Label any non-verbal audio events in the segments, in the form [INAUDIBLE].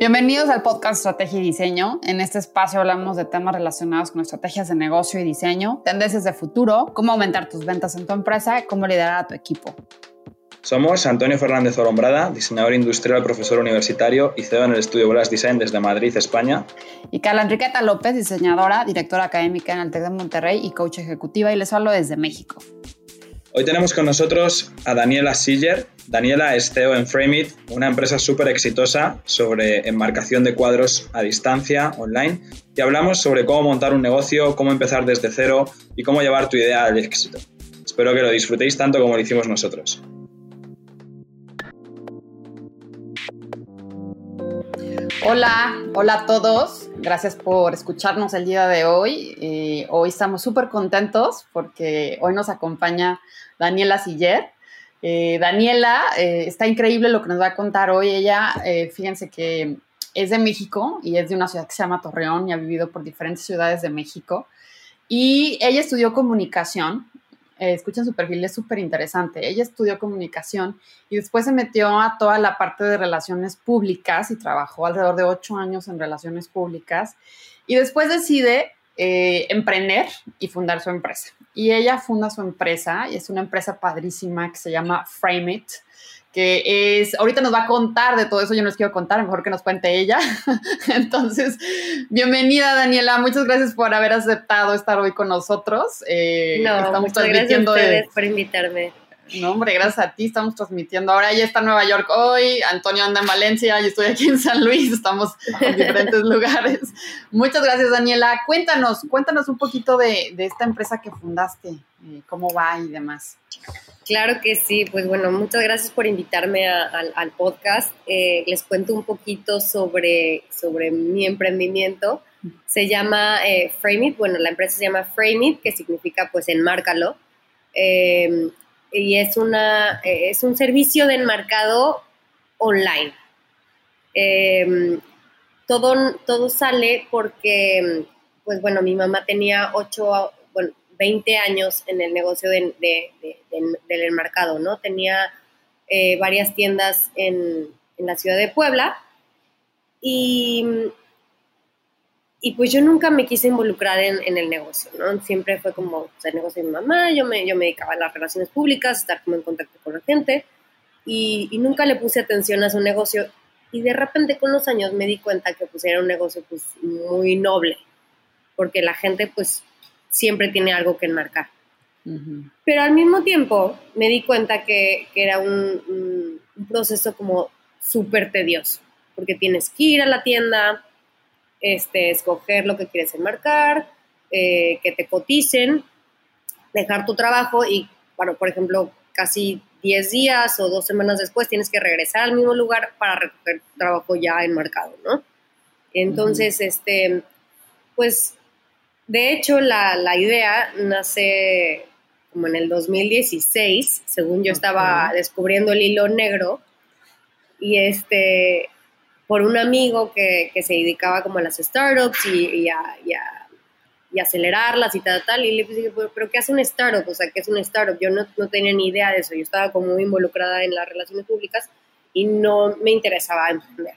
Bienvenidos al podcast Estrategia y Diseño. En este espacio hablamos de temas relacionados con estrategias de negocio y diseño, tendencias de futuro, cómo aumentar tus ventas en tu empresa, cómo liderar a tu equipo. Somos Antonio Fernández Orombrada, diseñador industrial, profesor universitario y CEO en el estudio Glass Design desde Madrid, España. Y Carla Enriqueta López, diseñadora, directora académica en el TEC de Monterrey y coach ejecutiva, y les hablo desde México. Hoy tenemos con nosotros a Daniela Siller. Daniela es CEO en Frameit, una empresa súper exitosa sobre enmarcación de cuadros a distancia, online, y hablamos sobre cómo montar un negocio, cómo empezar desde cero y cómo llevar tu idea al éxito. Espero que lo disfrutéis tanto como lo hicimos nosotros. Hola, hola a todos. Gracias por escucharnos el día de hoy. Eh, hoy estamos súper contentos porque hoy nos acompaña Daniela Siller. Eh, Daniela, eh, está increíble lo que nos va a contar hoy. Ella, fíjense que es de México y es de una ciudad que se llama Torreón y ha vivido por diferentes ciudades de México. Y ella estudió comunicación eh, escuchen su perfil, es súper interesante. Ella estudió comunicación y después se metió a toda la parte de relaciones públicas y trabajó alrededor de ocho años en relaciones públicas y después decide eh, emprender y fundar su empresa. Y ella funda su empresa y es una empresa padrísima que se llama Frame It que es, ahorita nos va a contar de todo eso, yo no les quiero contar, mejor que nos cuente ella. [LAUGHS] Entonces, bienvenida Daniela, muchas gracias por haber aceptado estar hoy con nosotros. Eh, no, estamos muchas gracias a ustedes por invitarme. No, hombre, gracias a ti, estamos transmitiendo. Ahora ella está en Nueva York hoy, Antonio anda en Valencia, yo estoy aquí en San Luis, estamos en diferentes [LAUGHS] lugares. Muchas gracias, Daniela. Cuéntanos, cuéntanos un poquito de, de esta empresa que fundaste, eh, cómo va y demás. Claro que sí, pues bueno, muchas gracias por invitarme al podcast. Eh, les cuento un poquito sobre, sobre mi emprendimiento. Se llama eh, Frame It, bueno, la empresa se llama Frame It, que significa pues enmárcalo. Eh, y es, una, es un servicio de enmarcado online. todo, todo sale porque, pues bueno, mi mamá tenía ocho, 20 años en el negocio del enmarcado, ¿no? Tenía eh, varias tiendas en, la ciudad de Puebla y, y pues yo nunca me quise involucrar en, el negocio, ¿no? Siempre fue como el negocio de mi mamá, yo me, yo me dedicaba a las relaciones públicas, estar como en contacto con la gente y, nunca le puse atención a su negocio y de repente con los años me di cuenta que pues era un negocio pues muy noble, porque la gente pues siempre tiene algo que enmarcar. Pero al mismo tiempo me di cuenta que, era un, proceso como súper tedioso, porque tienes que ir a la tienda, este, escoger lo que quieres enmarcar, eh, que te coticen, dejar tu trabajo y, bueno, por ejemplo, casi 10 días o dos semanas después tienes que regresar al mismo lugar para recoger trabajo ya enmarcado, ¿no? Entonces, este, pues de hecho, la, idea nace como en el 2016, según yo estaba descubriendo el hilo negro, y este, por un amigo que, se dedicaba como a las startups y, a, acelerarlas y tal, tal, y le dije, pero ¿qué hace un startup? O sea, ¿qué es un startup? Yo no, no tenía ni idea de eso, yo estaba como muy involucrada en las relaciones públicas y no me interesaba emprender.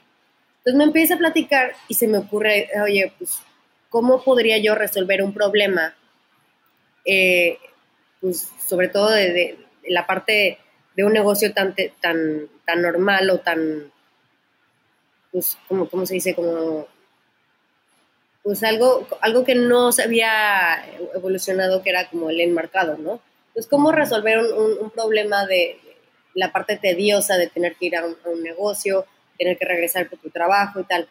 Entonces me empieza a platicar y se me ocurre, oye, pues cómo podría yo resolver un problema, eh, pues, sobre todo de, la parte de un negocio tan, tan, tan normal o tan, pues, como, ¿cómo se dice? Como, pues algo, algo que no se había evolucionado, que era como el enmarcado, ¿no? Pues, ¿cómo resolver un, problema de, la parte tediosa de tener que ir a un, a un, negocio, tener que regresar por tu trabajo y tal?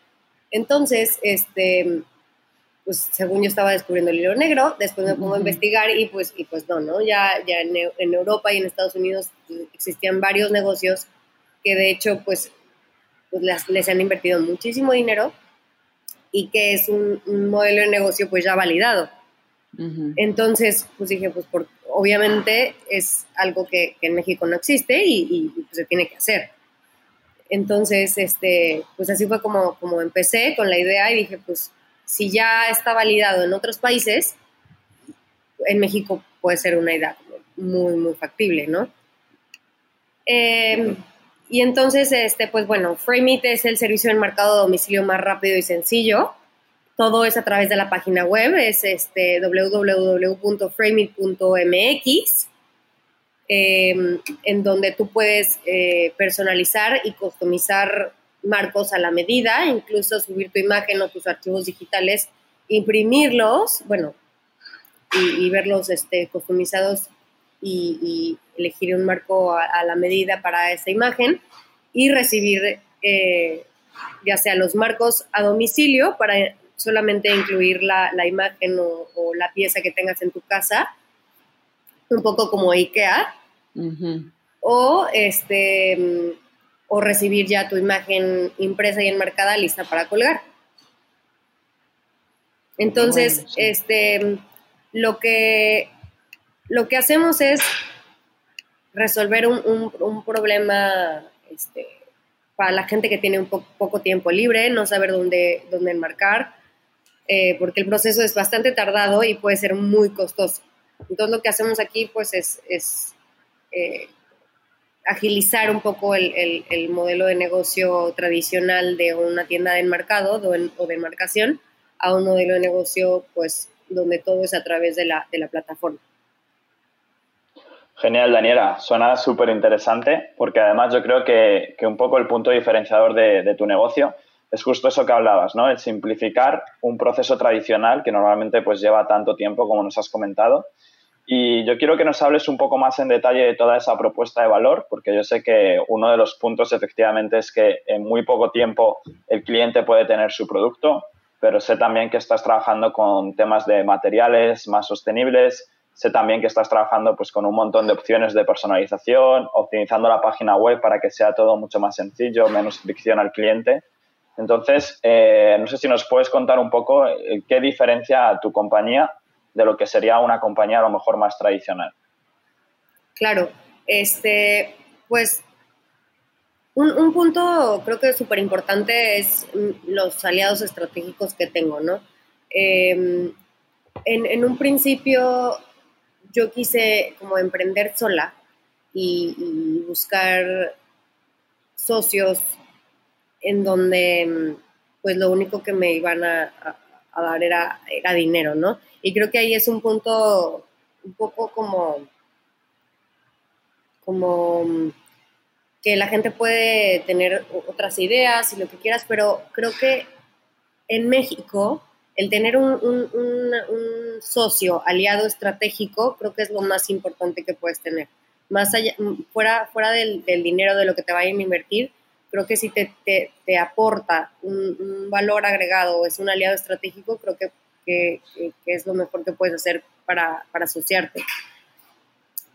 Entonces, este, pues según yo estaba descubriendo el hilo negro, después me pongo a investigar y pues, y pues no, ¿no? Ya, ya en, en, Europa y en Estados Unidos existían varios negocios que de hecho pues, pues les, han invertido muchísimo dinero y que es un, modelo de negocio pues ya validado. Entonces, pues dije, pues por, obviamente es algo que, en México no existe y, y, pues se tiene que hacer. Entonces, este, pues así fue como, como empecé con la idea y dije, pues si ya está validado en otros países, en México puede ser una idea muy, muy factible, ¿no? Em, Y entonces, este, pues bueno, Frameit es el servicio de enmarcado de domicilio más rápido y sencillo. Todo es a través de la página web, es este www.frameit.mx, em, en donde tú puedes eh, personalizar y customizar marcos a la medida, incluso subir tu imagen o tus archivos digitales, imprimirlos, bueno, y, verlos este, customizados y, elegir un marco a, la medida para esa imagen y recibir eh, ya sea los marcos a domicilio para solamente incluir la, imagen o, la pieza que tengas en tu casa, un poco como IKEA, o este o recibir ya tu imagen impresa y enmarcada lista para colgar. Entonces, este, lo que, lo que hacemos es resolver un, problema este, para la gente que tiene un poco tiempo libre, no saber dónde, dónde enmarcar, eh, porque el proceso es bastante tardado y puede ser muy costoso. Entonces, lo que hacemos aquí, pues, es, eh, agilizar un poco el, modelo de negocio tradicional de una tienda de enmarcado o de enmarcación a un modelo de negocio pues donde todo es a través de la, plataforma. Genial, Daniela. Suena súper interesante porque además yo creo que, un poco el punto diferenciador de, de, tu negocio es justo eso que hablabas, ¿no? El simplificar un proceso tradicional que normalmente pues lleva tanto tiempo como nos has comentado y yo quiero que nos hables un poco más en detalle de toda esa propuesta de valor, porque yo sé que uno de los puntos efectivamente es que en muy poco tiempo el cliente puede tener su producto, pero sé también que estás trabajando con temas de materiales más sostenibles, sé también que estás trabajando pues con un montón de opciones de personalización, optimizando la página web para que sea todo mucho más sencillo, menos fricción al cliente. Entonces, eh, no sé si nos puedes contar un poco eh, qué diferencia a tu compañía de lo que sería una compañía a lo mejor más tradicional. Claro, este, pues un, punto creo que súper importante es los aliados estratégicos que tengo, ¿no? Em, en, un principio yo quise como emprender sola y, buscar socios en donde pues lo único que me iban a, a dar era, era dinero, ¿no? Y creo que ahí es un punto un poco como, como que la gente puede tener otras ideas y lo que quieras, pero creo que en México el tener un, socio aliado estratégico creo que es lo más importante que puedes tener. Más allá, fuera, fuera del, dinero de lo que te vayan a invertir, creo que si te, te, aporta un, valor agregado, es un aliado estratégico, creo que, que, es lo mejor que puedes hacer para, para, asociarte.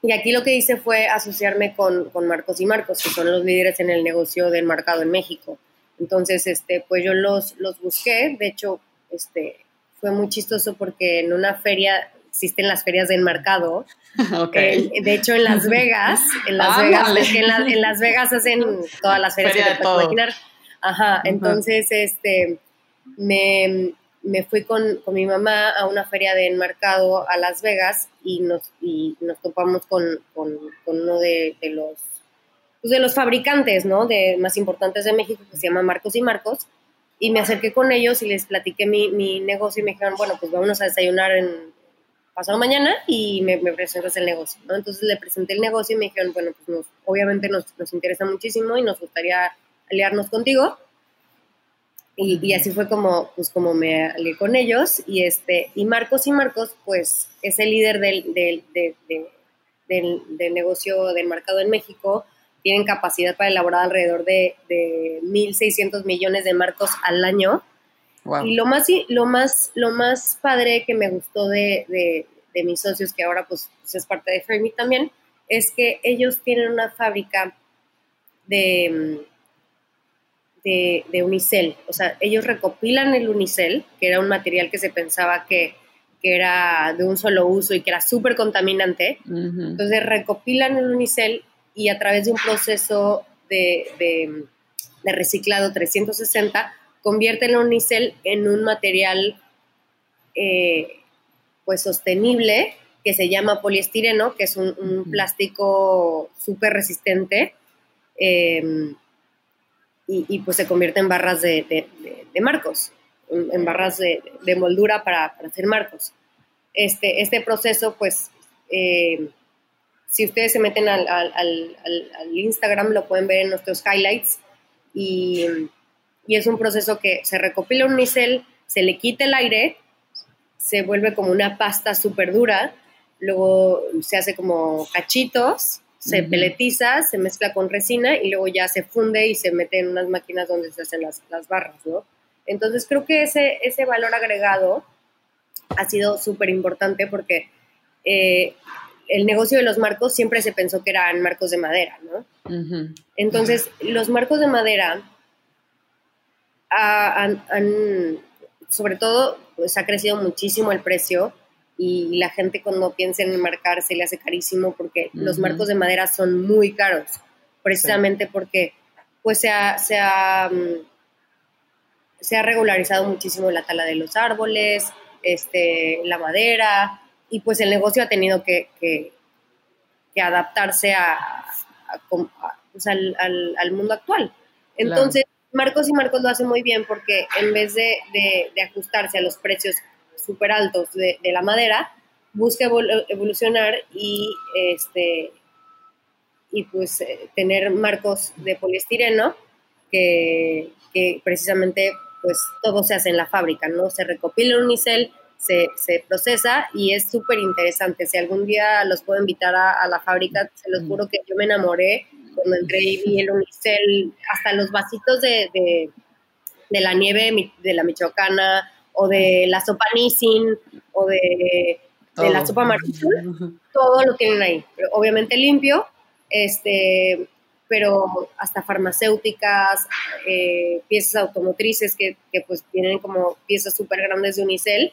Y aquí lo que hice fue asociarme con, con, Marcos y Marcos, que son los líderes en el negocio del mercado en México. Entonces, este, pues yo los, los busqué, de hecho, este, fue muy chistoso porque en una feria existen las ferias de enmarcado. [LAUGHS] Okay. de hecho, en Las Vegas, en Las Vegas, en, Las Vegas hacen todas las ferias Feria que te puedes imaginar. Ajá, entonces este me, me fui con, con, mi mamá a una feria de enmarcado a Las Vegas y nos, y nos topamos con, con, con uno de, de los pues de los fabricantes, ¿no? De más importantes de México que se llama Marcos y Marcos y me acerqué con ellos y les platiqué mi, mi negocio y me dijeron, bueno, pues vámonos a desayunar en pasado mañana y me, me presentas el negocio, ¿no? Entonces le presenté el negocio y me dijeron, bueno, pues obviamente nos, nos, interesa muchísimo y nos gustaría aliarnos contigo. Y, y, así fue como, pues como me alié con ellos. Y, este, y Marcos y Marcos, pues es el líder del, del, del, del negocio del mercado en México. Tienen capacidad para elaborar alrededor de, de 1.600 millones de marcos al año y lo más, lo, más, lo más padre que me gustó de, de, mis socios, que ahora pues, es parte de Fermi también, es que ellos tienen una fábrica de, de, de, unicel. O sea, ellos recopilan el unicel, que era un material que se pensaba que, que era de un solo uso y que era súper contaminante. Entonces recopilan el unicel y a través de un proceso de, de, de reciclado 360 convierte el unicel en un material eh, pues sostenible que se llama poliestireno, que es un, plástico súper resistente em, y, pues se convierte en barras de, marcos, en, barras de, moldura para, hacer marcos. Este, este proceso, pues, em, si ustedes se meten al, Instagram, lo pueden ver en nuestros highlights. Y, y, es un proceso que se recopila un micel, se le quita el aire, se vuelve como una pasta súper dura, luego se hace como cachitos, se peletiza, se mezcla con resina y luego ya se funde y se mete en unas máquinas donde se hacen las, barras, ¿no? Entonces creo que ese, ese valor agregado ha sido súper importante porque eh, el negocio de los marcos siempre se pensó que eran marcos de madera, ¿no? Entonces, los marcos de madera han, sobre todo, pues ha crecido muchísimo el precio y la gente cuando piensa en marcar se le hace carísimo porque los marcos de madera son muy caros, precisamente porque pues se ha, se, ha, mm, se ha, regularizado muchísimo la tala de los árboles, este, la madera, y pues el negocio ha tenido que, que, adaptarse a, pues, al, mundo actual. Entonces, Marcos y Marcos lo hace muy bien porque en vez de, de, ajustarse a los precios súper altos de, la madera, busca evolucionar y, este, y pues eh, tener marcos de poliestireno que, que, precisamente pues todo se hace en la fábrica, ¿no? Se recopila un unicel, se, se procesa y es súper interesante. Si algún día los puedo invitar a, la fábrica, se los juro que yo me enamoré cuando entré y vi el unicel, hasta los vasitos de, de, la nieve de la michoacana, o de la sopa Nissin, o de, la sopa marisol, todo lo tienen ahí. Pero obviamente limpio, este, pero hasta farmacéuticas, eh, piezas automotrices que, que, pues tienen como piezas súper grandes de unicel,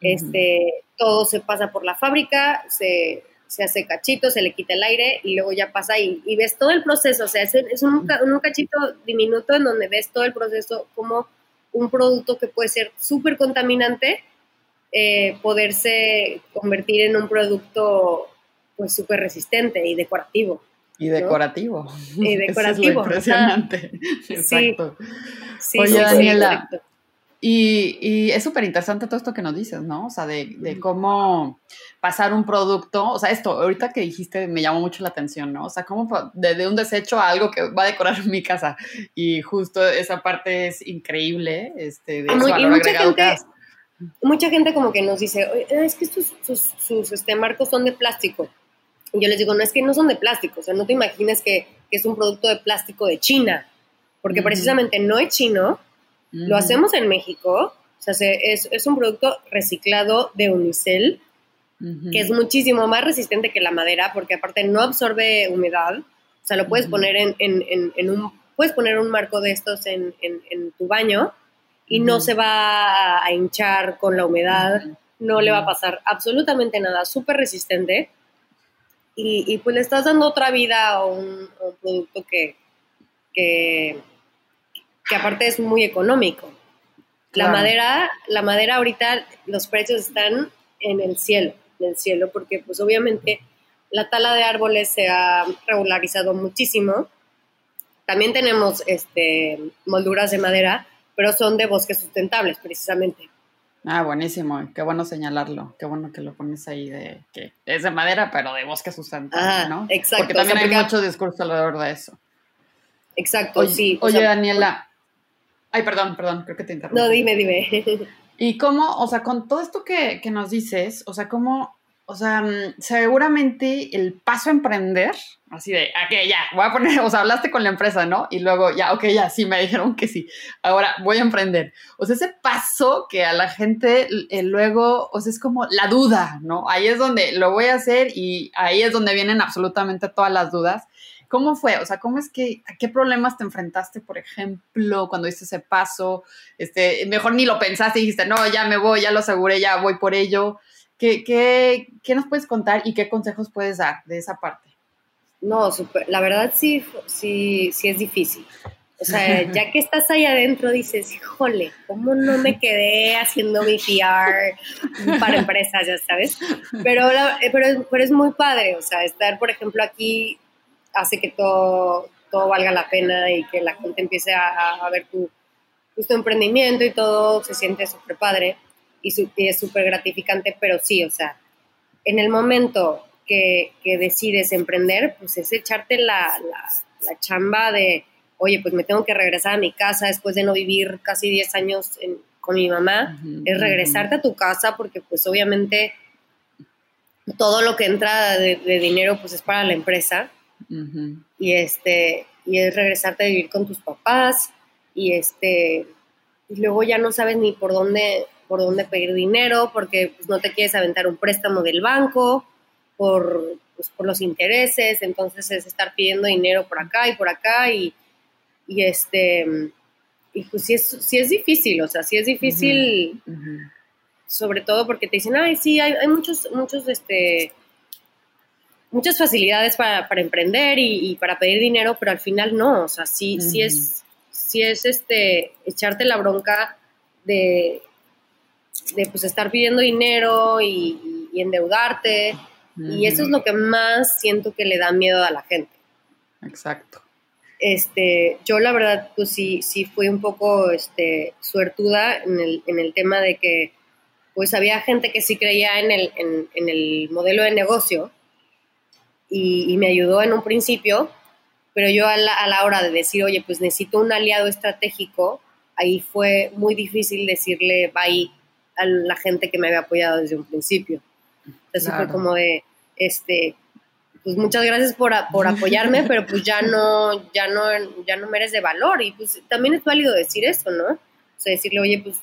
este, todo se pasa por la fábrica, se, se hace cachito, se le quita el aire y luego ya pasa y, ves todo el proceso. O sea, es, un, cachito diminuto en donde ves todo el proceso como un producto que puede ser súper contaminante, eh, poderse convertir en un producto pues súper resistente y decorativo. Y decorativo. Y decorativo. impresionante. Exacto. Oye, Daniela, y, es súper interesante todo esto que nos dices, ¿no? O sea, de, cómo pasar un producto, o sea, esto, ahorita que dijiste me llamó mucho la atención, ¿no? O sea, cómo de, un desecho a algo que va a decorar [LAUGHS] mi casa. Y justo esa parte es increíble, este, de Muy, mucha gente, Mucha gente como que nos dice, es que estos, sus, este, marcos son de plástico. Y yo les digo, no, es que no son de plástico, o sea, no te imagines que, es un producto de plástico de China, porque precisamente no es chino, lo hacemos en México, o sea, es, un producto reciclado de unicel, que es muchísimo más resistente que la madera, porque aparte no absorbe humedad, o sea, lo puedes poner en, un, puedes poner un marco de estos en, tu baño y no se va a hinchar con la humedad, no le va a pasar absolutamente nada, súper resistente. Y, pues le estás dando otra vida a un, producto que, que, que aparte es muy económico. La madera, la madera ahorita los precios están en el cielo, en el cielo, porque pues obviamente la tala de árboles se ha regularizado muchísimo. También tenemos este, molduras de madera, pero son de bosques sustentables precisamente. Ah, buenísimo, qué bueno señalarlo, qué bueno que lo pones ahí de que es de madera, pero de bosque sustentable, ¿no? Exacto. Porque también hay mucho discurso alrededor de eso. Exacto, sí. Oye, Daniela, Ay, perdón, perdón, creo que te interrumpí. No, dime, dime. y cómo, o sea, con todo esto que, nos dices, o sea, cómo, o sea, mm, seguramente el paso a emprender, así de, ok, ya, voy a poner, [LAUGHS] o sea, hablaste con la empresa, ¿no? Y luego, ya, ok, ya, sí, me dijeron que sí, ahora voy a emprender. O sea, ese paso que a la gente eh, luego, o sea, es como la duda, ¿no? Ahí es donde lo voy a hacer y ahí es donde vienen absolutamente todas las dudas. ¿Cómo fue? O sea, ¿cómo es que, a qué problemas te enfrentaste, por ejemplo, cuando hiciste ese paso? Este, mejor ni lo pensaste y dijiste, no, ya me voy, ya lo aseguré, ya voy por ello. ¿Qué, qué, qué nos puedes contar y qué consejos puedes dar de esa parte? No, la verdad sí, sí, sí es difícil. O sea, [LAUGHS] ya que estás ahí adentro, dices, híjole, ¿cómo no me quedé haciendo mi PR para [LAUGHS] empresas, ya sabes? Pero, pero, pero es muy padre, o sea, estar, por ejemplo, aquí hace que todo, todo valga la pena y que la gente empiece a, ver tu, tu, emprendimiento y todo se siente súper padre y, es súper gratificante, pero sí, o sea, en el momento que, que decides emprender, pues es echarte la, la, chamba de, oye, pues me tengo que regresar a mi casa después de no vivir casi 10 años con mi mamá, es regresarte a tu casa porque pues obviamente todo lo que entra de, dinero pues es para la empresa y este y es regresarte a vivir con tus papás y este y luego ya no sabes ni por dónde por dónde pedir dinero porque pues, no te quieres aventar un préstamo del banco por pues, por los intereses. Entonces es estar pidiendo dinero por acá y por acá y, y este y pues sí es, sí es difícil o sea sí es difícil sobre todo porque te dicen, ay, sí, hay, hay muchos, muchos, este, muchas facilidades para, para emprender y, para pedir dinero, pero al final no, o sea, sí, sí es, sí es, este, echarte la bronca de, de pues, estar pidiendo dinero y, endeudarte, y eso es lo que más siento que le da miedo a la gente. Exacto. Este, yo la verdad, pues sí, sí fui un poco, este, suertuda en el, en el tema de que, pues había gente que sí creía en el, en, el modelo de negocio y, me ayudó en un principio, pero yo a la, a la, hora de decir, oye, pues necesito un aliado estratégico, ahí fue muy difícil decirle bye a la gente que me había apoyado desde un principio. Entonces fue como de, este, pues muchas gracias por, por apoyarme, [LAUGHS] pero pues ya no, ya no, ya no me eres de valor. Y pues también es válido decir eso, ¿no? O sea, decirle, oye, pues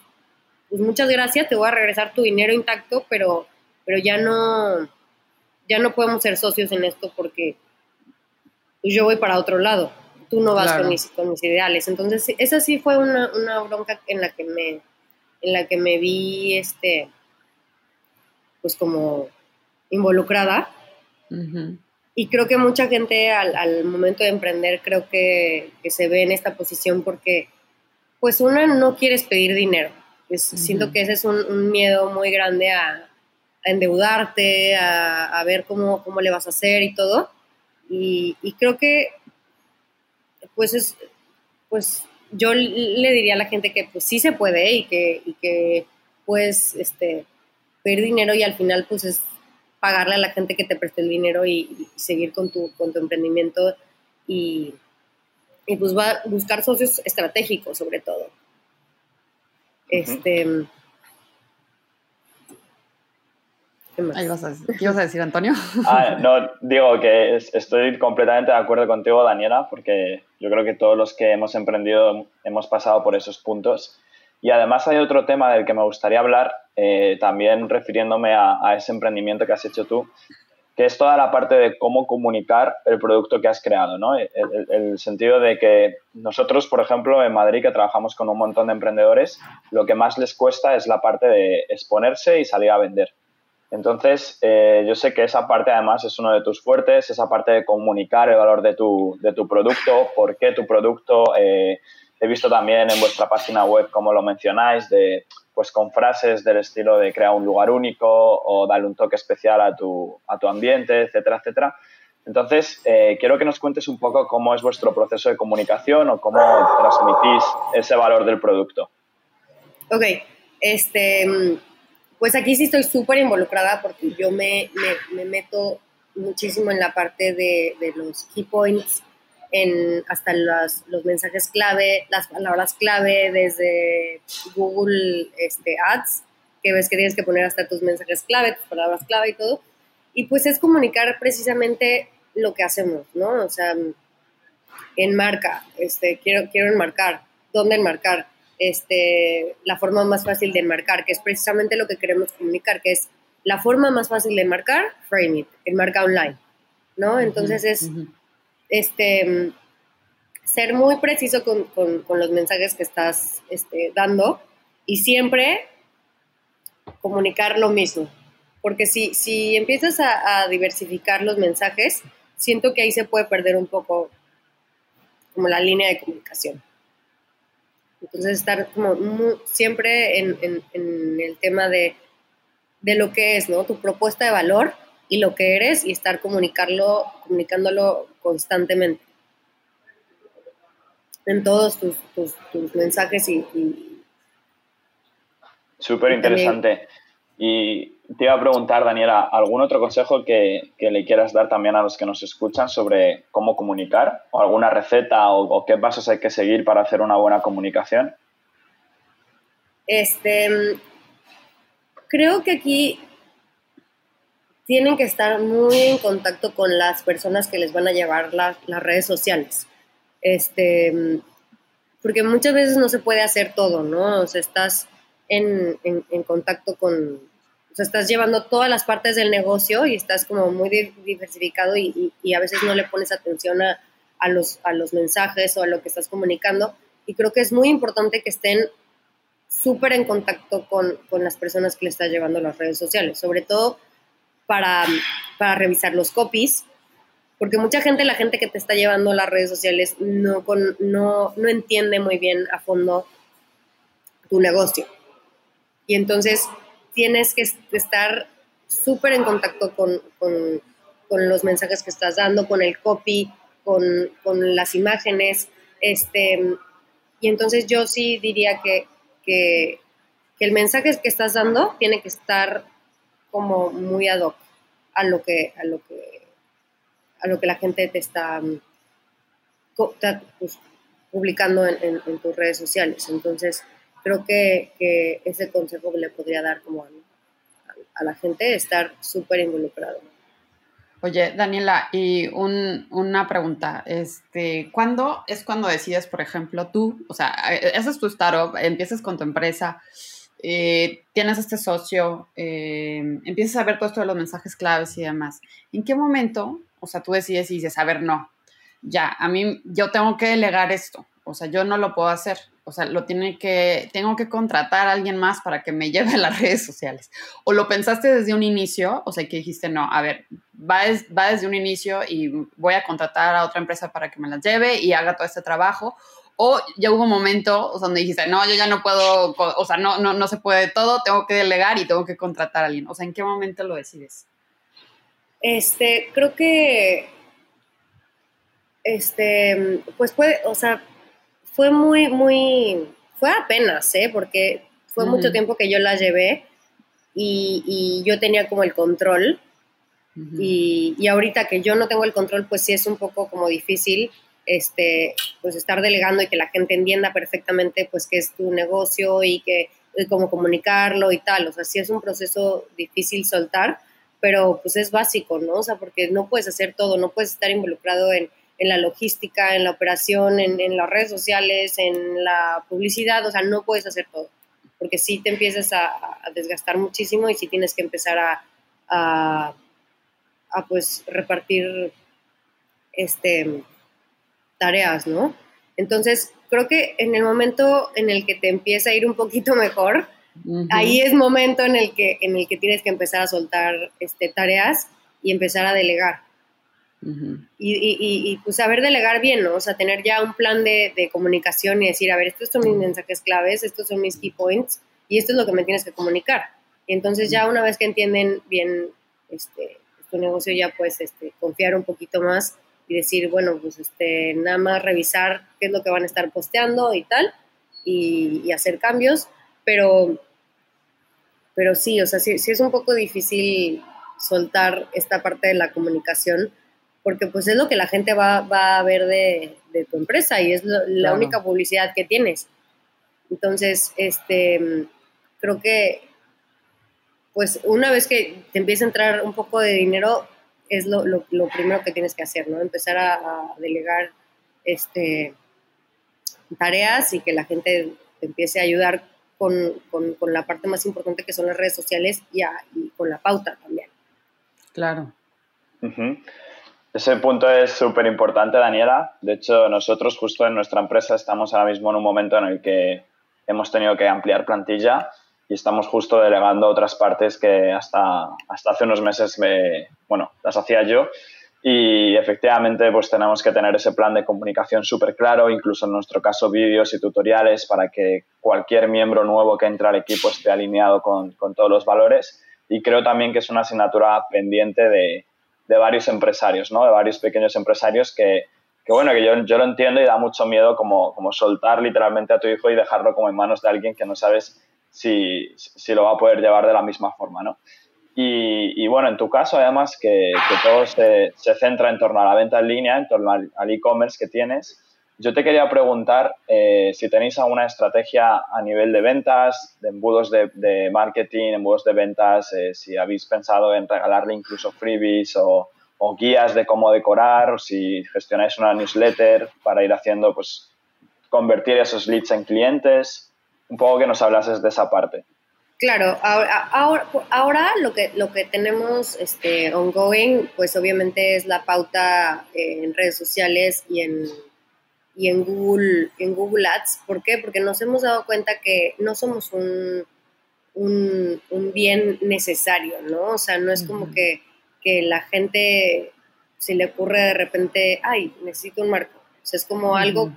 pues muchas gracias, te voy a regresar tu dinero intacto, pero, pero ya no, ya no podemos ser socios en esto porque pues, yo voy para otro lado, tú no vas con, mis, con, mis, ideales. Entonces, esa sí fue una, una, bronca en la que me, en la que me vi, este, pues como involucrada. Y creo que mucha gente al, al momento de emprender creo que, que, se ve en esta posición porque, pues una, no quieres pedir dinero. Siento que ese es un, miedo muy grande a, endeudarte, a, ver cómo, cómo, le vas a hacer y todo. Y, creo que, pues, es, pues yo le diría a la gente que pues sí se puede y que, y que puedes este, pedir dinero y al final pues es pagarle a la gente que te preste el dinero y, seguir con tu, con tu emprendimiento y, y pues va a buscar socios estratégicos sobre todo. Este. ¿Qué, vas a decir? ibas a decir, Antonio? [LAUGHS] Ah, no, digo que estoy completamente de acuerdo contigo, Daniela, porque yo creo que todos los que hemos emprendido hemos pasado por esos puntos. Y además hay otro tema del que me gustaría hablar, eh, también refiriéndome a, a, ese emprendimiento que has hecho tú, que es toda la parte de cómo comunicar el producto que has creado, ¿no? El, sentido de que nosotros, por ejemplo, en Madrid, que trabajamos con un montón de emprendedores, lo que más les cuesta es la parte de exponerse y salir a vender. Entonces, eh, yo sé que esa parte además es uno de tus fuertes, esa parte de comunicar el valor de tu, de tu producto, por qué tu producto. Eh, he visto también en vuestra página web cómo lo mencionáis, de pues con frases del estilo de crear un lugar único o darle un toque especial a tu, a tu ambiente, etcétera, etcétera. Entonces, eh, quiero que nos cuentes un poco cómo es vuestro proceso de comunicación o cómo transmitís ese valor del producto. Ok, este, pues aquí sí estoy súper involucrada porque yo me, me, meto muchísimo en la parte de, de los key points en hasta los, los, mensajes clave, las palabras clave desde Google este, Ads, que ves que tienes que poner hasta tus mensajes clave, tus palabras clave y todo. Y pues es comunicar precisamente lo que hacemos, ¿no? O sea, enmarca, este, quiero, quiero enmarcar, ¿dónde enmarcar? Este, la forma más fácil de enmarcar, que es precisamente lo que queremos comunicar, que es la forma más fácil de enmarcar, frame it, enmarca online, ¿no? Entonces es este, ser muy preciso con, los mensajes que estás este, dando y siempre comunicar lo mismo. Porque si, si empiezas a, diversificar los mensajes, siento que ahí se puede perder un poco como la línea de comunicación. Entonces estar como siempre en, el tema de, de, lo que es, ¿no? Tu propuesta de valor y lo que eres y estar comunicarlo, comunicándolo constantemente. en todos tus, tus, mensajes y... Súper interesante. Y te iba a preguntar, Daniela, ¿algún otro consejo que, le quieras dar también a los que nos escuchan sobre cómo comunicar? ¿O alguna receta o, qué pasos hay que seguir para hacer una buena comunicación? Este, creo que aquí tienen que estar muy en contacto con las personas que les van a llevar las redes sociales. Este, porque muchas veces no se puede hacer todo, ¿no? O sea, estás en, en, contacto con, sea, estás llevando todas las partes del negocio y estás como muy diversificado y, y, a veces no le pones atención a, a, los, a los mensajes o a lo que estás comunicando. Y creo que es muy importante que estén súper en contacto con, con, las personas que le estás llevando las redes sociales, sobre todo para, para revisar los copies, porque mucha gente, la gente que te está llevando las redes sociales, no, con, no, no entiende muy bien a fondo tu negocio. Y entonces tienes que estar súper en contacto con, con, los mensajes que estás dando, con el copy, con, con, las imágenes. Este, y entonces yo sí diría que, que, que, el mensaje que estás dando tiene que estar como muy ad hoc a lo que, a lo que, a lo que la gente te está, pues, publicando en, en tus redes sociales. Entonces, creo que, ese consejo que le podría dar como a, la gente, estar súper involucrado. Oye, Daniela, y una pregunta, este, ¿cuándo es cuando decides, por ejemplo, tú, o sea, ese es tu startup, empiezas con tu empresa, eh, tienes este socio, eh, empiezas a ver todo esto de los mensajes claves y demás, ¿en qué momento, o sea, tú decides y dices, a ver, no, ya, a mí, yo tengo que delegar esto, o sea, yo no lo puedo hacer, o sea, lo tiene que, tengo que contratar a alguien más para que me [LAUGHS] lleve a las redes sociales. O lo pensaste desde un inicio, o sea, que dijiste, no, a ver, va, va desde un inicio y voy a contratar a otra empresa para que me las lleve y haga todo este trabajo. O ya hubo momentos donde dijiste, no, yo ya no puedo, o sea, no, no, no se puede todo, tengo que delegar y tengo que contratar a alguien. O sea, ¿en qué momento lo decides? Este, creo que, este, pues puede, o sea, fue muy, muy, fue apenas, ¿eh? Porque fue mucho tiempo que yo la llevé y, yo tenía como el control. y, y, ahorita que yo no tengo el control, pues sí es un poco como difícil este, pues estar delegando y que la gente entienda perfectamente pues qué es tu negocio y que cómo comunicarlo y tal. O sea, sí es un proceso difícil soltar, pero pues es básico, ¿no? O sea, porque no puedes hacer todo, no puedes estar involucrado en en la logística, en la operación, en, las redes sociales, en la publicidad, o sea, no puedes hacer todo, porque si te empiezas a, desgastar muchísimo y si tienes que empezar a, a, pues repartir este, tareas, ¿no? Entonces, creo que en el momento en el que te empieza a ir un poquito mejor, ahí es momento en el que en el que tienes que empezar a soltar este, tareas y empezar a delegar y, pues saber delegar bien, ¿no? O sea, tener ya un plan de, comunicación y decir, a ver, estos son mis mensajes claves, estos son mis key points y esto es lo que me tienes que comunicar. Y entonces ya una vez que entienden bien este, tu negocio, ya puedes este, confiar un poquito más y decir, bueno, pues este, nada más revisar qué es lo que van a estar posteando y tal, y, hacer cambios, pero, pero sí, o sea, sí, sí es un poco difícil soltar esta parte de la comunicación porque pues es lo que la gente va, a ver de, tu empresa y es la única publicidad que tienes. Entonces, este, creo que pues una vez que te empieza a entrar un poco de dinero, es lo, primero que tienes que hacer, ¿no? Empezar a, delegar este, tareas y que la gente te empiece a ayudar con, la parte más importante que son las redes sociales y, con la pauta también. Claro. Ese punto es súper importante, Daniela. De hecho, nosotros justo en nuestra empresa estamos ahora mismo en un momento en el que hemos tenido que ampliar plantilla y estamos justo delegando otras partes que hasta, hasta hace unos meses me, bueno, las hacía yo. Y efectivamente, pues tenemos que tener ese plan de comunicación súper claro, incluso en nuestro caso vídeos y tutoriales para que cualquier miembro nuevo que entre al equipo esté alineado con, con todos los valores. Y creo también que es una asignatura pendiente de, de varios empresarios, ¿no? de varios pequeños empresarios que, que bueno, que yo, yo lo entiendo y da mucho miedo como, como soltar literalmente a tu hijo y dejarlo como en manos de alguien que no sabes si, si lo va a poder llevar de la misma forma, ¿no? Y, y bueno, en tu caso, además, que, todo se, se, centra en torno a la venta en línea, en torno al e-commerce que tienes, yo te quería preguntar eh, si tenéis alguna estrategia a nivel de ventas, de embudos de, de marketing, embudos de ventas, eh, si habéis pensado en regalarle incluso freebies o, guías de cómo decorar, o si gestionáis una newsletter para ir haciendo, pues, convertir esos leads en clientes. Un poco que nos hablases de esa parte. Claro, ahora, ahora, ahora, lo, que, lo que tenemos este, ongoing, pues obviamente es la pauta eh, en redes sociales y en, y en, Google, en Google Ads. ¿Por qué? Porque nos hemos dado cuenta que no somos un, un, un bien necesario, ¿no? O sea, no es como que, que, la gente se le ocurre de repente, ay, necesito un marco. O sea, es como algo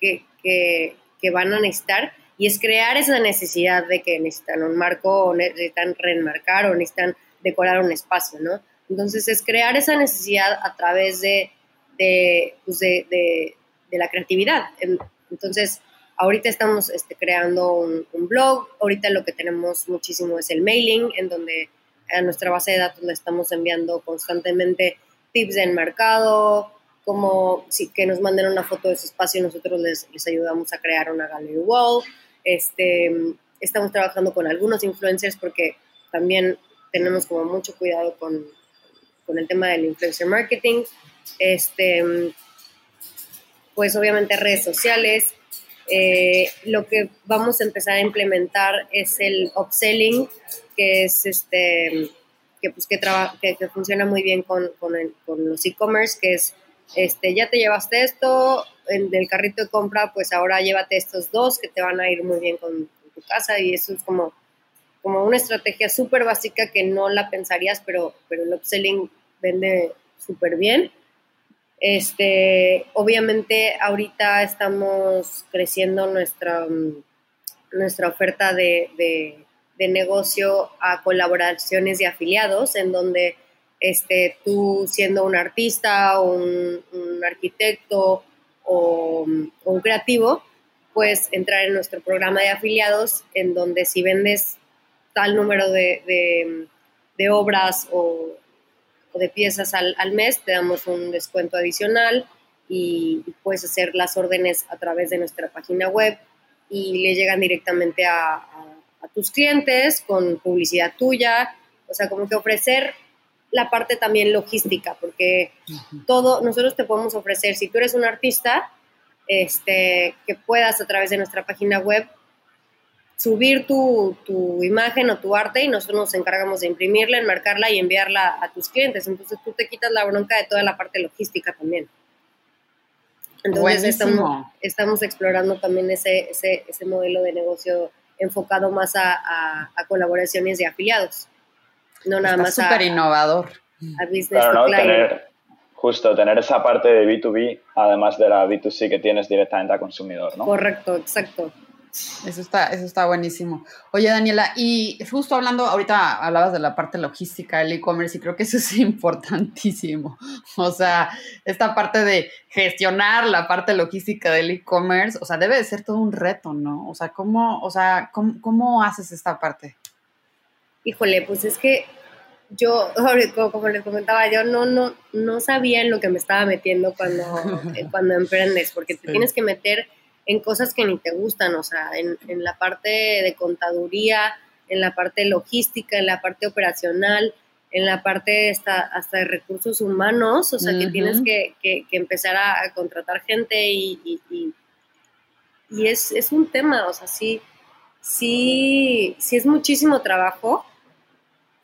que, que, que van a necesitar y es crear esa necesidad de que necesitan un marco o necesitan reenmarcar o necesitan decorar un espacio, ¿no? Entonces es crear esa necesidad a través de, de, pues de, de, de la creatividad. Entonces, ahorita estamos este, creando un, un, blog, ahorita lo que tenemos muchísimo es el mailing, en donde a nuestra base de datos le estamos enviando constantemente tips del mercado, como si, que nos manden una foto de su espacio y nosotros les, les ayudamos a crear una gallery wall. Este, estamos trabajando con algunos influencers porque también tenemos como mucho cuidado con, con el tema del influencer marketing. Este, pues obviamente redes sociales. Eh, lo que vamos a empezar a implementar es el upselling, que es este que pues que, que, que funciona muy bien con, con los e-commerce, que es este ya te llevaste esto, en el carrito de compra, pues ahora llévate estos dos que te van a ir muy bien con, con tu casa y eso es como, como una estrategia súper básica que no la pensarías, pero, pero el upselling vende súper bien. Este, obviamente ahorita estamos creciendo nuestra, nuestra oferta de, de, negocio a colaboraciones y afiliados, en donde este, tú siendo un artista un, un arquitecto o, un creativo, puedes entrar en nuestro programa de afiliados en donde si vendes tal número de, de, obras o, de piezas al, al, mes, te damos un descuento adicional y, y, puedes hacer las órdenes a través de nuestra página web y le llegan directamente a, a, a tus clientes con publicidad tuya, o sea, como que ofrecer la parte también logística, porque todo, nosotros te podemos ofrecer, si tú eres un artista, este, que puedas a través de nuestra página web subir tu, tu, imagen o tu arte y nosotros nos encargamos de imprimirla, enmarcarla y enviarla a tus clientes. Entonces tú te quitas la bronca de toda la parte logística también. Entonces estamos, estamos, explorando también ese, ese, ese, modelo de negocio enfocado más a, a, a colaboraciones de afiliados no nada Está más súper innovador. A business claro, ¿no? Tener, justo, tener esa parte de B2B, además de la B2C que tienes directamente a consumidor, ¿no? Correcto, exacto. Eso está, eso está buenísimo. Oye, Daniela, y justo hablando, ahorita hablabas de la parte logística del e-commerce y creo que eso es [LAUGHS] importantísimo. O sea, esta parte de gestionar la parte logística del e-commerce, o sea, debe de ser todo un reto, ¿no? O sea, ¿cómo, o sea, cómo, cómo haces esta parte? híjole, pues es que yo, [LAUGHS] como les comentaba, yo no, no, no sabía en lo que me estaba metiendo cuando, [LAUGHS] cuando emprendes, porque te sí. tienes que meter en cosas que ni te gustan, o sea, en, en, la parte de contaduría, en la parte logística, en la parte operacional, en la parte hasta, hasta de recursos humanos, o sea, uh -huh. que tienes que, que, que, empezar a, a contratar gente y, y, y, y es, es, un tema, o sea, sí, sí, sí es muchísimo trabajo,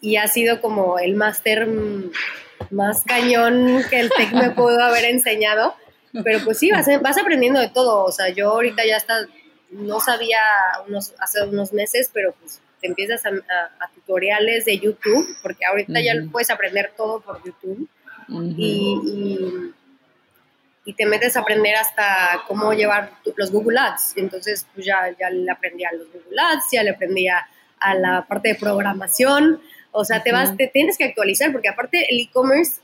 y ha sido como el máster más cañón que el TEC me pudo haber enseñado. Pero pues sí, vas, vas, aprendiendo de todo. O sea, yo ahorita ya hasta no sabía unos, hace unos meses, pero pues te empiezas a, a, a tutoriales de YouTube, porque ahorita uh -huh. ya puedes aprender todo por YouTube. Uh -huh. y, y, y, te metes a aprender hasta cómo llevar los Google Ads. Entonces, pues ya, ya le aprendí a los Google Ads, ya le aprendí a, a la parte de programación, o sea, te vas, te tienes que actualizar porque aparte el e-commerce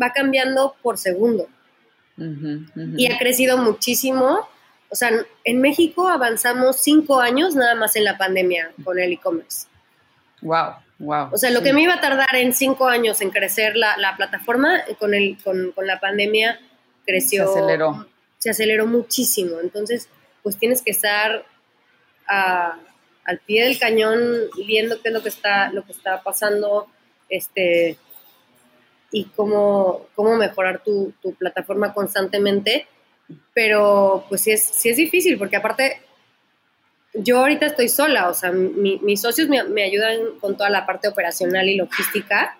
va cambiando por segundo. Y ha crecido muchísimo. O sea, en México avanzamos cinco años nada más en la pandemia con el e-commerce. Wow, wow. O sea, lo que me iba a tardar en cinco años en crecer la, plataforma, con, el, con, la pandemia creció. Se aceleró. Se aceleró muchísimo. Entonces, pues tienes que estar al pie del cañón viendo qué es lo que está, lo que está pasando, este, y cómo, cómo mejorar tu, plataforma constantemente. Pero pues sí es, sí es difícil, porque aparte yo ahorita estoy sola, o sea, mis socios me, ayudan con toda la parte operacional y logística,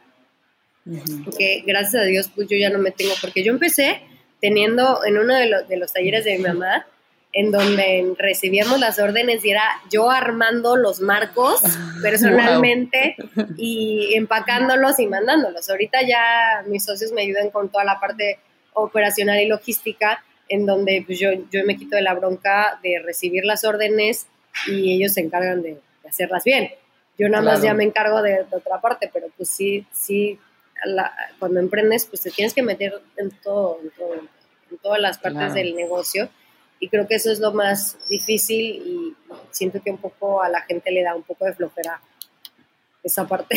porque gracias a Dios pues yo ya no me tengo, porque yo empecé teniendo en uno de, los, de los talleres de mi mamá, en donde recibíamos las órdenes y era yo armando los marcos personalmente y empacándolos y mandándolos. Ahorita ya mis socios me ayudan con toda la parte operacional y logística, en donde pues, yo, yo me quito de la bronca de recibir las órdenes y ellos se encargan de, hacerlas bien. Yo nada más ya me encargo de, otra parte, pero pues sí, sí, cuando emprendes, pues te tienes que meter en todo, en, todas las partes del negocio y creo que eso es lo más difícil y siento que un poco a la gente le da un poco de flojera esa parte.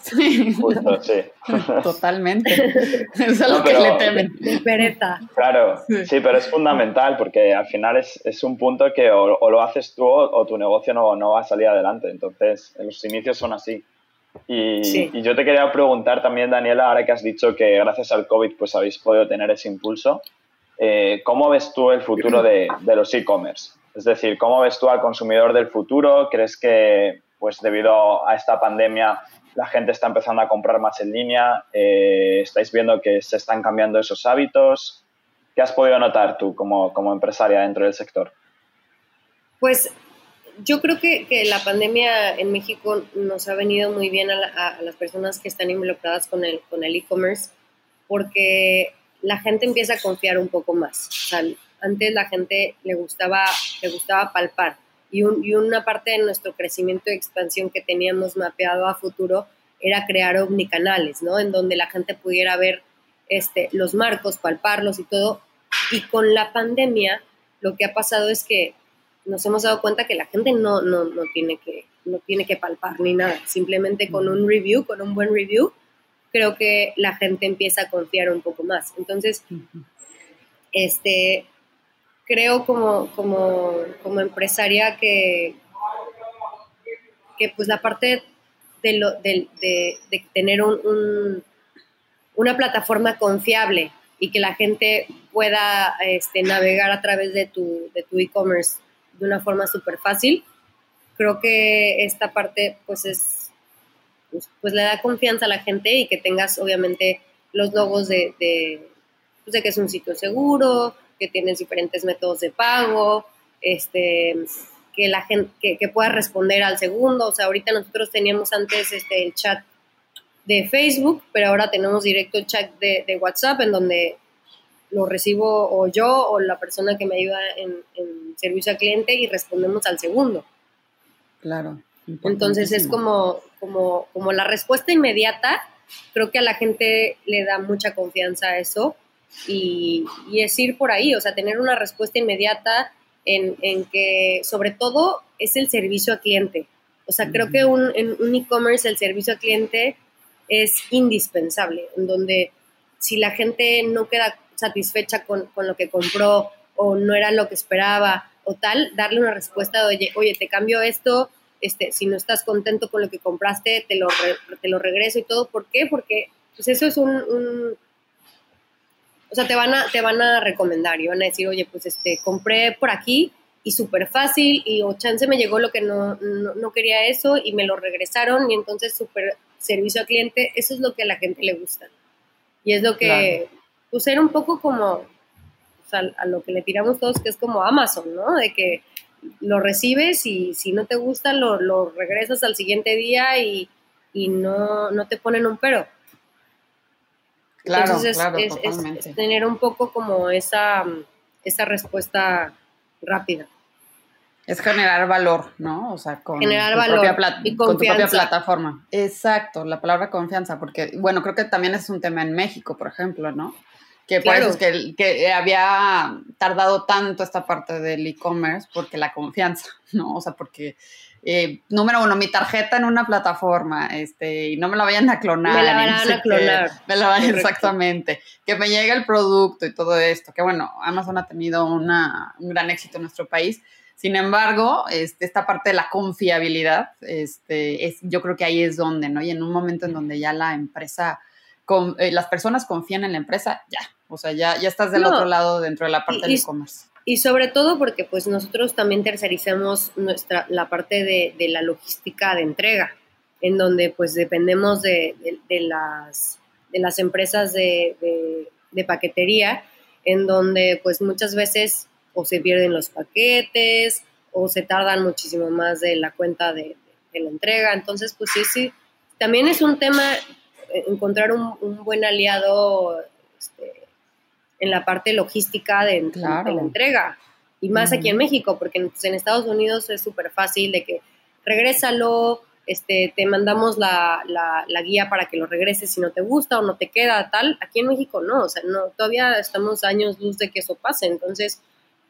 Sí. [LAUGHS] Totalmente. Eso [LAUGHS] es lo que le temen. De pereta. Claro, sí. pero es fundamental porque al final es, es un punto que o, lo haces tú o, tu negocio no, no, va a salir adelante. Entonces, los inicios son así. Y, y, yo te quería preguntar también, Daniela, ahora que has dicho que gracias al COVID pues habéis podido tener ese impulso, eh, ¿cómo ves tú el futuro de, los e-commerce? Es decir, ¿cómo ves tú al consumidor del futuro? ¿Crees que, pues, debido a esta pandemia, la gente está empezando a comprar más en línea? Eh, ¿Estáis viendo que se están cambiando esos hábitos? ¿Qué has podido notar tú como, empresaria dentro del sector? Pues yo creo que, la pandemia en México nos ha venido muy bien a, las personas que están involucradas con el con el e-commerce, porque la gente empieza a confiar un poco más. antes la gente le gustaba, le gustaba palpar y, una parte de nuestro crecimiento y expansión que teníamos mapeado a futuro era crear omnicanales, ¿no? En donde la gente pudiera ver este, los marcos, palparlos y todo. Y con la pandemia, lo que ha pasado es que nos hemos dado cuenta que la gente no, no, no, tiene, que, no tiene que palpar ni nada. Simplemente con un review, con un buen review, creo que la gente empieza a confiar un poco más. Entonces, este, creo como, como, empresaria que, que pues la parte de, lo, de, tener un, una plataforma confiable y que la gente pueda este, navegar a través de tu de tu e-commerce de una forma súper fácil, creo que esta parte pues es pues, pues, le da confianza a la gente y que tengas obviamente los logos de, de, pues, de que es un sitio seguro, que tienes diferentes métodos de pago, este, que la gente, que, pueda responder al segundo. O sea, ahorita nosotros teníamos antes este, el chat de Facebook, pero ahora tenemos directo el chat de, WhatsApp en donde lo recibo o yo o la persona que me ayuda en servicio al cliente y respondemos al segundo. Claro. Entonces es como, como, como la respuesta inmediata, creo que a la gente le da mucha confianza a eso. Y, es ir por ahí, o sea, tener una respuesta inmediata en, que sobre todo es el servicio al cliente. O sea, creo que un, en un e-commerce el servicio al cliente es indispensable, en donde si la gente no queda satisfecha con, con, lo que compró o no era lo que esperaba o tal, darle una respuesta de, oye, oye, te cambio esto, este, si no estás contento con lo que compraste, te lo, te lo regreso y todo. ¿Por qué? Porque pues eso es un, o sea, te van a, te van a recomendar y van a decir, oye, pues este, compré por aquí y súper fácil y o chance me llegó lo que no, no, quería eso y me lo regresaron y entonces súper servicio al cliente, eso es lo que a la gente le gusta. Y es lo que, pues era un poco como, o sea, a lo que le tiramos todos, que es como Amazon, ¿no? De que lo recibes y si no te gusta lo, regresas al siguiente día y, no, no, te ponen un pero. Claro, claro, es, tener un poco como esa, esa respuesta rápida. Es generar valor, ¿no? O sea, con, generar tu, valor propia y con tu propia plataforma. Exacto, la palabra confianza, porque, bueno, creo que también es un tema en México, por ejemplo, ¿no? Que por eso es que, que, había tardado tanto esta parte del e-commerce, porque la confianza, [LAUGHS] ¿no? O sea, porque eh, número uno, mi tarjeta en una plataforma, este, y no me la vayan a clonar. Me la van a clonar. me la vayan exactamente. Que me llegue el producto y todo esto. Que bueno, Amazon ha tenido una, un gran éxito en nuestro país. Sin embargo, este, esta parte de la confiabilidad, este, es, yo creo que ahí es donde, ¿no? Y en un momento en donde ya la empresa, con, eh, las personas confían en la empresa, ya. O sea, ya, ya estás del otro lado dentro de la parte del e-commerce. Y sobre todo porque pues nosotros también tercerizamos nuestra, la parte de, la logística de entrega, en donde pues dependemos de, las, de las empresas de, paquetería, en donde pues muchas veces o se pierden los paquetes o se tardan muchísimo más de la cuenta de, la entrega. Entonces pues sí, sí, también es un tema eh, encontrar un, buen aliado este, en la parte logística de, la entrega. Y más aquí en México, porque pues, en Estados Unidos es súper fácil de que regrésalo, este, te mandamos la, la, guía para que lo regreses si no te gusta o no te queda, tal. Aquí en México no, o sea, no, todavía estamos años luz de que eso pase, entonces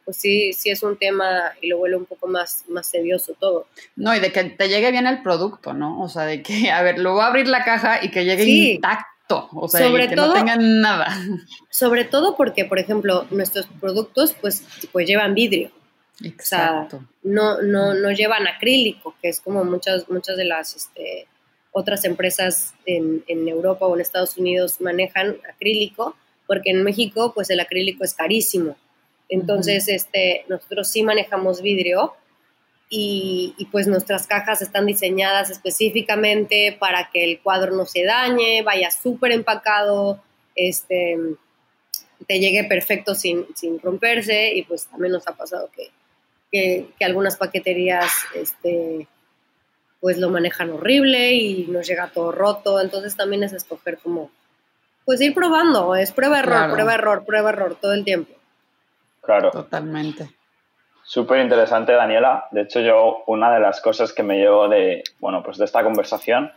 pues sí, sí es un tema y lo vuelve un poco más, más tedioso todo. No, y de que te llegue bien el producto, ¿no? O sea, de que, [LAUGHS] a ver, lo voy a abrir la caja y que llegue intacto o sea, sobre que todo, no tengan nada. Sobre todo porque, por ejemplo, nuestros productos pues, pues llevan vidrio. Exacto. no, no, no llevan acrílico, que es como muchas, muchas de las este, otras empresas en, en, Europa o en Estados Unidos manejan acrílico, porque en México pues el acrílico es carísimo. Entonces, este, nosotros sí manejamos vidrio y, pues nuestras cajas están diseñadas específicamente para que el cuadro no se dañe, vaya súper empacado, este, te llegue perfecto sin, romperse y pues también nos ha pasado que, algunas paqueterías este, pues lo manejan horrible y nos llega todo roto, entonces también es escoger como, pues ir probando, es prueba error, prueba error, prueba error todo el tiempo. Claro. Totalmente. Súper interesante, Daniela. De hecho, yo una de las cosas que me llevo de, bueno, pues de esta conversación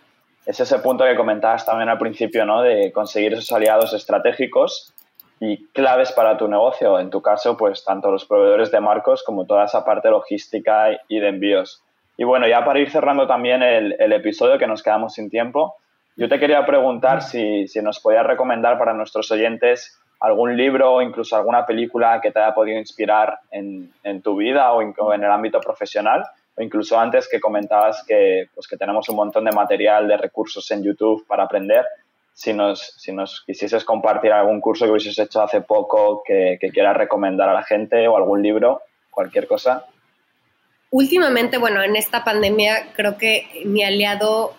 es ese punto que comentabas también al principio, ¿no? De conseguir esos aliados estratégicos y claves para tu negocio. En tu caso, pues tanto los proveedores de marcos como toda esa parte logística y de envíos. Y bueno, ya para ir cerrando también el, el episodio, que nos quedamos sin tiempo, yo te quería preguntar si, si nos podías recomendar para nuestros oyentes algún libro o incluso alguna película que te haya podido inspirar en, tu vida o en, el ámbito profesional. O incluso antes que comentabas que, pues, que tenemos un montón de material, de recursos en YouTube para aprender. Si nos, si nos quisieses compartir algún curso que hubieses hecho hace poco que, que quieras recomendar a la gente o algún libro, cualquier cosa. Últimamente, bueno, en esta pandemia creo que mi aliado,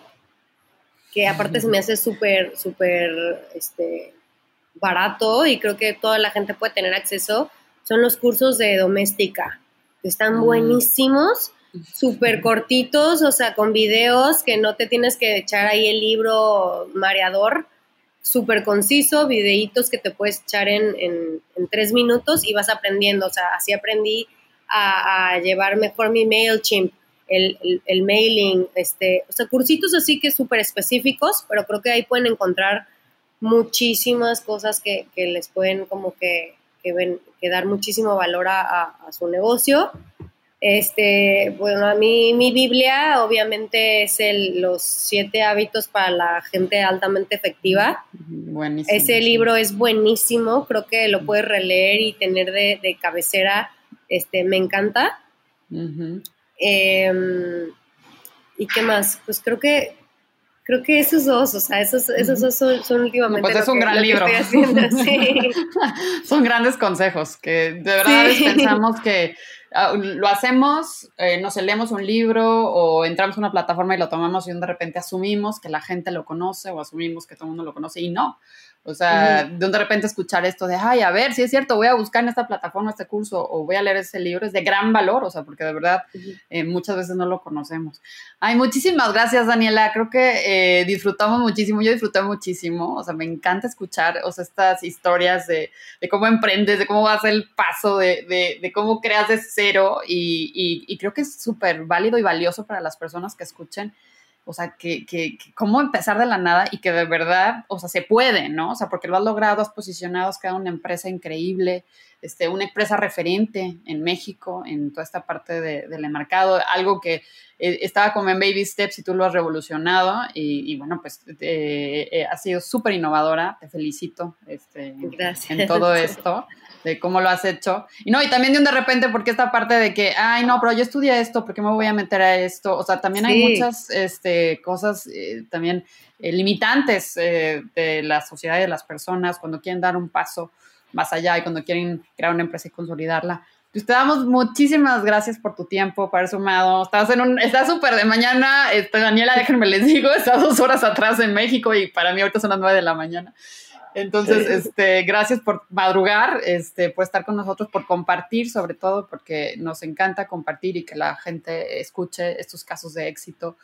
que aparte se me hace súper, súper, este, barato y creo que toda la gente puede tener acceso, son los cursos de doméstica. Están mm. buenísimos, [LAUGHS] súper cortitos, o sea, con videos que no te tienes que echar ahí el libro mareador, súper conciso, videitos que te puedes echar en, en, tres minutos y vas aprendiendo. O sea, así aprendí a, llevar mejor mi MailChimp, el, el, el, mailing, este, o sea, cursitos así que súper específicos, pero creo que ahí pueden encontrar muchísimas cosas que, les pueden como que, ven, que dar muchísimo valor a, su negocio. Este, bueno, a mí mi Biblia obviamente es el, los siete hábitos para la gente altamente efectiva. Buenísimo. Ese libro es buenísimo, creo que lo puedes releer y tener de, cabecera, este, me encanta. Em, ¿Y qué más? Pues creo que Creo que esos dos, o sea, esos, esos dos son, últimamente. pues es un gran libro. [LAUGHS] son grandes consejos que de verdad pensamos que lo hacemos, eh, nos leemos un libro o entramos a una plataforma y lo tomamos y de repente asumimos que la gente lo conoce o asumimos que todo el mundo lo conoce y no. O sea, de repente escuchar esto de, ay, a ver, si es cierto, voy a buscar en esta plataforma este curso o voy a leer ese libro, es de gran valor, o sea, porque de verdad eh, muchas veces no lo conocemos. Ay, muchísimas gracias, Daniela. Creo que eh, disfrutamos muchísimo, yo disfruté muchísimo, o sea, me encanta escuchar, o sea, estas historias de, cómo emprendes, de cómo vas el paso, de, de, cómo creas de y, y, y creo que es súper válido y valioso para las personas que escuchen o sea, que, que, cómo empezar de la nada y que de verdad, o sea, se puede, ¿no? O sea, porque lo has logrado, has posicionado, has creado una empresa increíble, este, una empresa referente en México, en toda esta parte de, del mercado, algo que eh, estaba como en baby steps y tú lo has revolucionado y, bueno, pues eh, eh, ha sido súper innovadora, te felicito este, en todo esto de cómo lo has hecho. Y no, y también de un de repente, porque esta parte de que, ay, no, pero yo estudié esto, ¿por qué me voy a meter a esto? O sea, también hay muchas este, cosas eh, también eh, limitantes eh, de la sociedad y de las personas cuando quieren dar un paso más allá y cuando quieren crear una empresa y consolidarla. Pues te damos muchísimas gracias por tu tiempo, por haber sumado. Estás en un, está súper de mañana. Este, Daniela, déjenme les digo, [LAUGHS] está dos horas atrás en México y para mí ahorita son las nueve de la mañana. Entonces, este, gracias por madrugar, este, por estar con nosotros, por compartir, sobre todo, porque nos encanta compartir y que la gente escuche estos casos de éxito,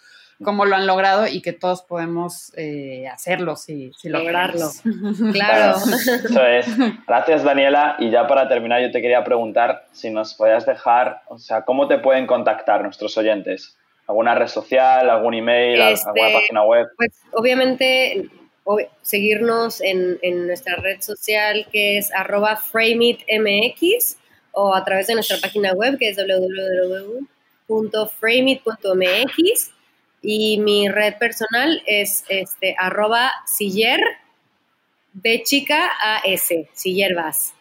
cómo lo han logrado y que todos podemos eh, hacerlo si, si lograrlo. [LAUGHS] claro. Eso es. Gracias, Daniela. Y ya para terminar, yo te quería preguntar si nos podías dejar, o sea, ¿cómo te pueden contactar nuestros oyentes? ¿Alguna red social, algún email, alguna este, página web? Pues obviamente seguirnos en, nuestra red social que es arroba frameitmx o a través de nuestra página web que es www.frameit.mx y mi red personal es este arroba siller b chica a s sillerbas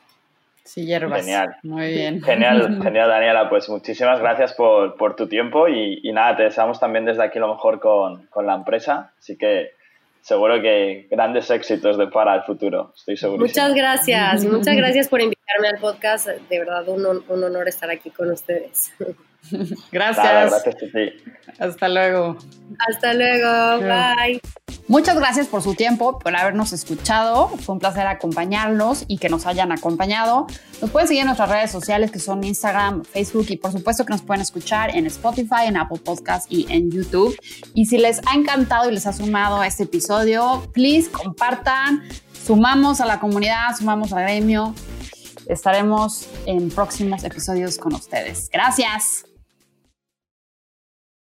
Sillerbas. Genial. Muy bien. Genial, [LAUGHS] genial, Daniela. Pues muchísimas gracias por, tu tiempo y, nada, te deseamos también desde aquí lo mejor con, con la empresa. Así que seguro que grandes éxitos de para el futuro, estoy seguro. Muchas gracias, muchas gracias por invitarme al podcast, de verdad un, un honor estar aquí con ustedes. [LAUGHS] [LAUGHS] Gracias. gracias a ti. Hasta luego. Hasta luego, bye. Muchas gracias por su tiempo, por habernos escuchado. Fue un placer acompañarlos y que nos hayan acompañado. Nos pueden seguir en nuestras redes sociales que son Instagram, Facebook y por supuesto que nos pueden escuchar en Spotify, en Apple Podcast y en YouTube. Y si les ha encantado y les ha sumado este episodio, please compartan. Sumamos a la comunidad, sumamos al gremio. Estaremos en próximos episodios con ustedes. Gracias.